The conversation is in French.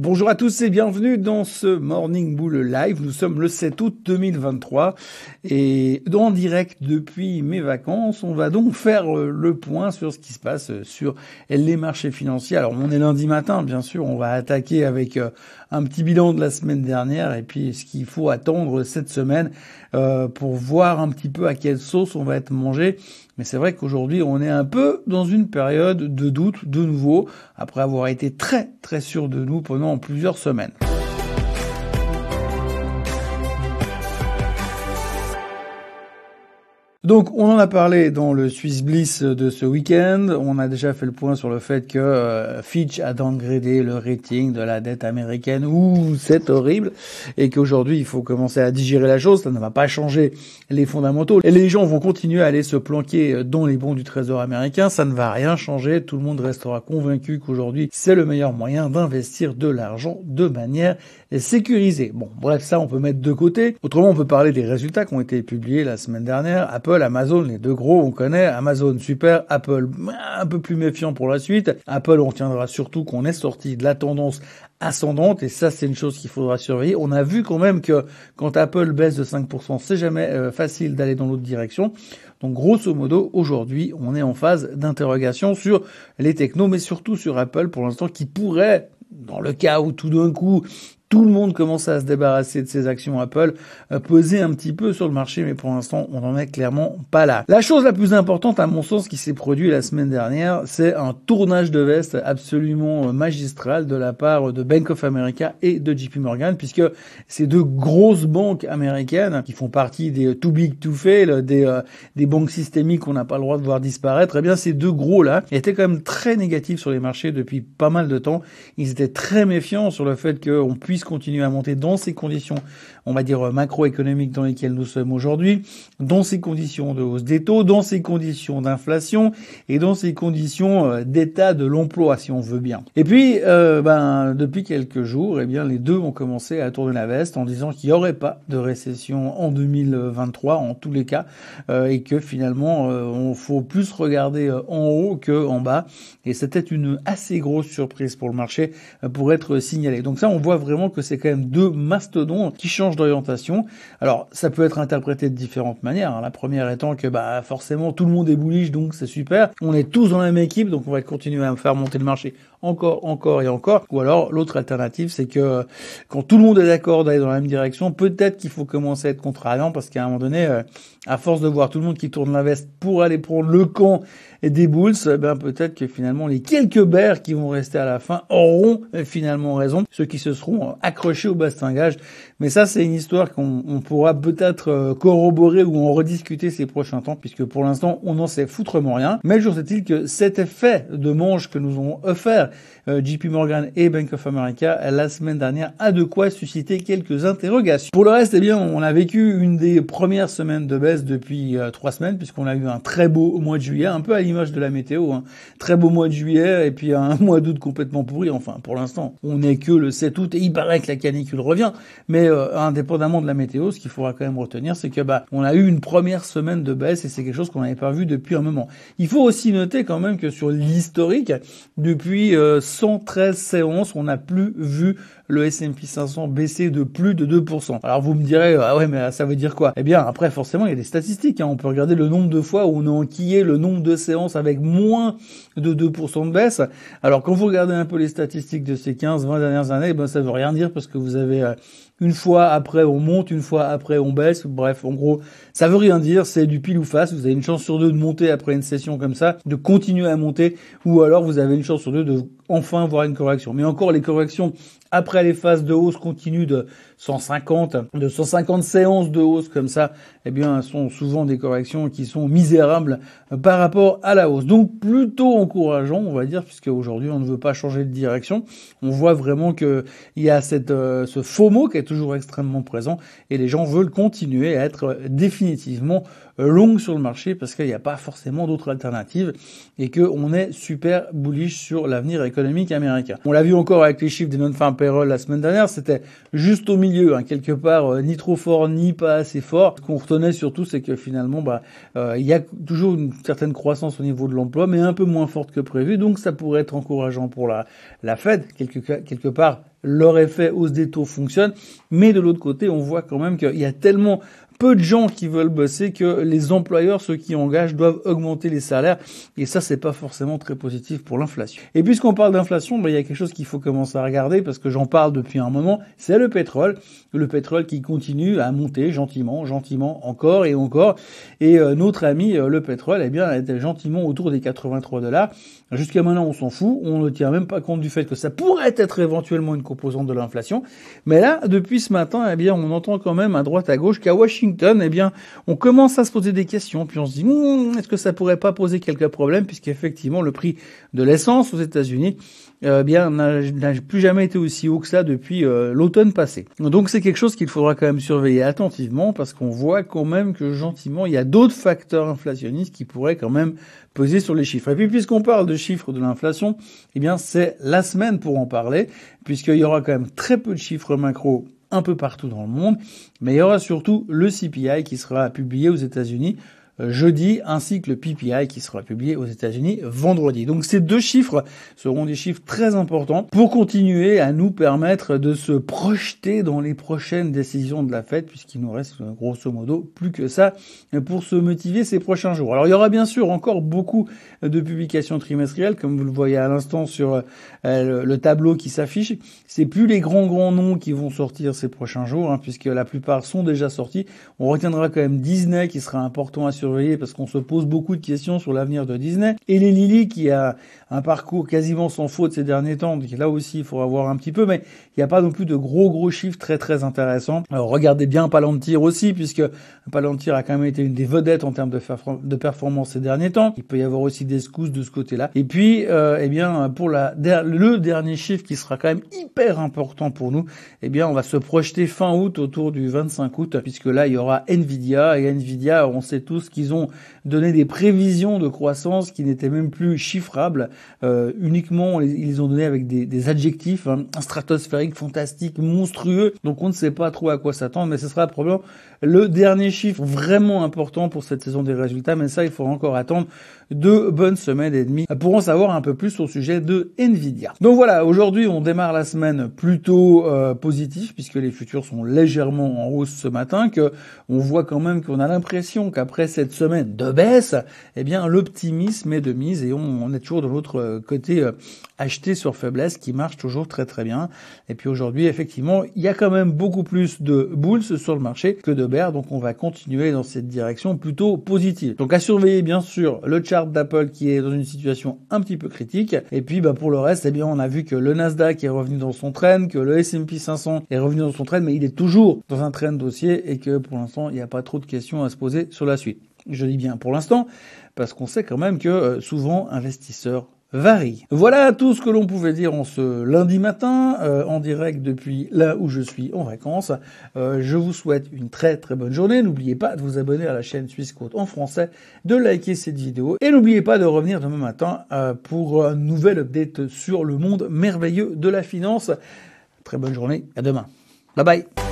Bonjour à tous et bienvenue dans ce Morning Bull Live. Nous sommes le 7 août 2023 et en direct depuis mes vacances, on va donc faire euh, le point sur ce qui se passe euh, sur les marchés financiers. Alors on est lundi matin, bien sûr, on va attaquer avec euh, un petit bilan de la semaine dernière et puis ce qu'il faut attendre cette semaine pour voir un petit peu à quelle sauce on va être mangé. Mais c'est vrai qu'aujourd'hui, on est un peu dans une période de doute de nouveau, après avoir été très très sûr de nous pendant plusieurs semaines. Donc, on en a parlé dans le Swiss Bliss de ce week-end. On a déjà fait le point sur le fait que euh, Fitch a downgradé le rating de la dette américaine. Ouh, c'est horrible. Et qu'aujourd'hui, il faut commencer à digérer la chose. Ça ne va pas changer les fondamentaux. Et les gens vont continuer à aller se planquer dans les bons du Trésor américain. Ça ne va rien changer. Tout le monde restera convaincu qu'aujourd'hui, c'est le meilleur moyen d'investir de l'argent de manière sécurisée. Bon, bref, ça, on peut mettre de côté. Autrement, on peut parler des résultats qui ont été publiés la semaine dernière. Apple Amazon, les deux gros, on connaît. Amazon, super. Apple, un peu plus méfiant pour la suite. Apple, on tiendra surtout qu'on est sorti de la tendance ascendante et ça c'est une chose qu'il faudra surveiller. On a vu quand même que quand Apple baisse de 5%, c'est jamais euh, facile d'aller dans l'autre direction. Donc grosso modo, aujourd'hui, on est en phase d'interrogation sur les technos, mais surtout sur Apple pour l'instant qui pourrait dans le cas où tout d'un coup tout le monde commence à se débarrasser de ses actions Apple, euh, peser un petit peu sur le marché, mais pour l'instant, on n'en est clairement pas là. La chose la plus importante, à mon sens, qui s'est produit la semaine dernière, c'est un tournage de veste absolument euh, magistral de la part de Bank of America et de JP Morgan, puisque ces deux grosses banques américaines, qui font partie des too big to fail, des, euh, des banques systémiques qu'on n'a pas le droit de voir disparaître, eh bien, ces deux gros-là étaient quand même très négatifs sur les marchés depuis pas mal de temps. Ils étaient très méfiants sur le fait qu'on puisse continuer à monter dans ces conditions, on va dire macroéconomiques dans lesquelles nous sommes aujourd'hui, dans ces conditions de hausse des taux, dans ces conditions d'inflation et dans ces conditions euh, d'état de l'emploi, si on veut bien. Et puis, euh, ben, depuis quelques jours, eh bien, les deux ont commencé à tourner la veste en disant qu'il n'y aurait pas de récession en 2023, en tous les cas, euh, et que finalement, on faut plus regarder en haut que en bas. Et c'était une assez grosse surprise pour le marché pour être signalé. Donc ça, on voit vraiment que c'est quand même deux mastodons qui changent d'orientation. Alors, ça peut être interprété de différentes manières. Hein. La première étant que bah forcément tout le monde est bullish, donc c'est super. On est tous dans la même équipe, donc on va continuer à faire monter le marché encore, encore et encore. Ou alors l'autre alternative, c'est que quand tout le monde est d'accord d'aller dans la même direction, peut-être qu'il faut commencer à être contrariant parce qu'à un moment donné, euh, à force de voir tout le monde qui tourne la veste pour aller prendre le camp des bulls, eh ben peut-être que finalement les quelques bears qui vont rester à la fin auront euh, finalement raison, ceux qui se seront accrochés au bastingage. Mais ça, c'est une histoire qu'on pourra peut-être euh, corroborer ou en rediscuter ces prochains temps, puisque pour l'instant, on n'en sait foutrement rien. Mais jour est-il que cet effet de manche que nous ont offert euh, JP Morgan et Bank of America la semaine dernière a de quoi susciter quelques interrogations. Pour le reste, eh bien, on a vécu une des premières semaines de baisse depuis euh, trois semaines, puisqu'on a eu un très beau mois de juillet, un peu à l'image de la météo, hein. très beau mois de juillet, et puis un mois d'août complètement pourri. Enfin, pour l'instant, on n'est que le 7 août, et il paraît que la canicule revient, mais euh, indépendamment de la météo, ce qu'il faudra quand même retenir, c'est que bah on a eu une première semaine de baisse et c'est quelque chose qu'on n'avait pas vu depuis un moment. Il faut aussi noter quand même que sur l'historique, depuis 113 euh, séances, on n'a plus vu le S&P 500 baisser de plus de 2%. Alors vous me direz, ah ouais, mais ça veut dire quoi? Eh bien, après, forcément, il y a des statistiques. Hein. On peut regarder le nombre de fois où on a enquillé le nombre de séances avec moins de 2% de baisse. Alors quand vous regardez un peu les statistiques de ces 15-20 dernières années, ben ça veut rien dire parce que vous avez euh, une fois après on monte, une fois après on baisse. Bref, en gros, ça veut rien dire. C'est du pile ou face. Vous avez une chance sur deux de monter après une session comme ça, de continuer à monter, ou alors vous avez une chance sur deux de enfin voir une correction. Mais encore les corrections après les phases de hausse continue de 150, de 150 séances de hausse comme ça, eh bien, sont souvent des corrections qui sont misérables par rapport à la hausse. Donc, plutôt encourageant, on va dire, puisque aujourd'hui, on ne veut pas changer de direction. On voit vraiment que il y a cette, euh, ce faux mot qui est toujours extrêmement présent et les gens veulent continuer à être définitivement longue sur le marché parce qu'il n'y a pas forcément d'autres alternatives et qu'on est super bullish sur l'avenir économique américain. On l'a vu encore avec les chiffres des non-farm payroll la semaine dernière, c'était juste au milieu, hein, quelque part euh, ni trop fort ni pas assez fort. Ce qu'on retenait surtout, c'est que finalement, bah, euh, il y a toujours une certaine croissance au niveau de l'emploi, mais un peu moins forte que prévu, donc ça pourrait être encourageant pour la, la Fed quelque, quelque part leur effet hausse des taux fonctionne, mais de l'autre côté, on voit quand même qu'il y a tellement peu de gens qui veulent bosser que les employeurs, ceux qui engagent, doivent augmenter les salaires. Et ça, c'est pas forcément très positif pour l'inflation. Et puisqu'on parle d'inflation, ben, il y a quelque chose qu'il faut commencer à regarder parce que j'en parle depuis un moment, c'est le pétrole. Le pétrole qui continue à monter gentiment, gentiment, encore et encore. Et euh, notre ami, euh, le pétrole, eh bien, était gentiment autour des 83 dollars. Jusqu'à maintenant, on s'en fout. On ne tient même pas compte du fait que ça pourrait être éventuellement une composante de l'inflation. Mais là, depuis ce matin, eh bien, on entend quand même à droite à gauche qu'à Washington, eh bien, on commence à se poser des questions, puis on se dit, hmm, est-ce que ça pourrait pas poser quelques problèmes, puisqu'effectivement, le prix de l'essence aux États-Unis, euh, bien, n'a plus jamais été aussi haut que ça depuis euh, l'automne passé. Donc, c'est quelque chose qu'il faudra quand même surveiller attentivement, parce qu'on voit quand même que gentiment, il y a d'autres facteurs inflationnistes qui pourraient quand même peser sur les chiffres. Et puis, puisqu'on parle de chiffres de l'inflation, eh bien, c'est la semaine pour en parler, puisqu'il y aura quand même très peu de chiffres macro un peu partout dans le monde, mais il y aura surtout le CPI qui sera publié aux États-Unis jeudi, ainsi que le PPI qui sera publié aux États-Unis vendredi. Donc ces deux chiffres seront des chiffres très importants pour continuer à nous permettre de se projeter dans les prochaines décisions de la Fed, puisqu'il nous reste euh, grosso modo plus que ça pour se motiver ces prochains jours. Alors il y aura bien sûr encore beaucoup de publications trimestrielles, comme vous le voyez à l'instant sur euh, le tableau qui s'affiche. C'est plus les grands grands noms qui vont sortir ces prochains jours, hein, puisque la plupart sont déjà sortis. On retiendra quand même Disney qui sera important à surveiller parce qu'on se pose beaucoup de questions sur l'avenir de Disney. Et les Lily qui a un parcours quasiment sans faute ces derniers temps, donc là aussi il faudra voir un petit peu, mais il n'y a pas non plus de gros gros chiffres très très intéressants. Alors regardez bien Palantir aussi, puisque Palantir a quand même été une des vedettes en termes de, de performance ces derniers temps. Il peut y avoir aussi des scousses de ce côté-là. Et puis, euh, eh bien, pour la, le dernier chiffre qui sera quand même hyper important pour nous, eh bien, on va se projeter fin août autour du 25 août, puisque là, il y aura Nvidia. Et Nvidia, on sait tous qu'ils ont donné des prévisions de croissance qui n'étaient même plus chiffrables. Euh, uniquement, ils les ont donné avec des, adjectifs hein, stratosphérique, fantastique, monstrueux. Donc, on ne sait pas trop à quoi s'attendre, mais ce sera probablement le dernier chiffre vraiment important pour cette saison des résultats. Mais ça, il faut encore attendre deux bonnes semaines et demie pour en savoir un peu plus au sujet de Nvidia. Donc voilà, aujourd'hui on démarre la semaine plutôt euh, positif puisque les futurs sont légèrement en hausse ce matin, que on voit quand même qu'on a l'impression qu'après cette semaine de baisse, eh bien l'optimisme est de mise et on, est toujours de l'autre côté euh, acheté sur faiblesse qui marche toujours très très bien. Et puis aujourd'hui effectivement il y a quand même beaucoup plus de bulls sur le marché que de bears, donc on va continuer dans cette direction plutôt positive. Donc à surveiller bien sûr le d'Apple qui est dans une situation un petit peu critique. Et puis bah, pour le reste, eh bien, on a vu que le Nasdaq est revenu dans son train, que le S&P 500 est revenu dans son train, mais il est toujours dans un train dossier et que pour l'instant, il n'y a pas trop de questions à se poser sur la suite. Je dis bien pour l'instant, parce qu'on sait quand même que euh, souvent investisseurs varie. Voilà tout ce que l'on pouvait dire en ce lundi matin, euh, en direct depuis là où je suis en vacances. Euh, je vous souhaite une très très bonne journée. N'oubliez pas de vous abonner à la chaîne Suisse Côte en français, de liker cette vidéo et n'oubliez pas de revenir demain matin euh, pour un nouvel update sur le monde merveilleux de la finance. Très bonne journée, à demain. Bye bye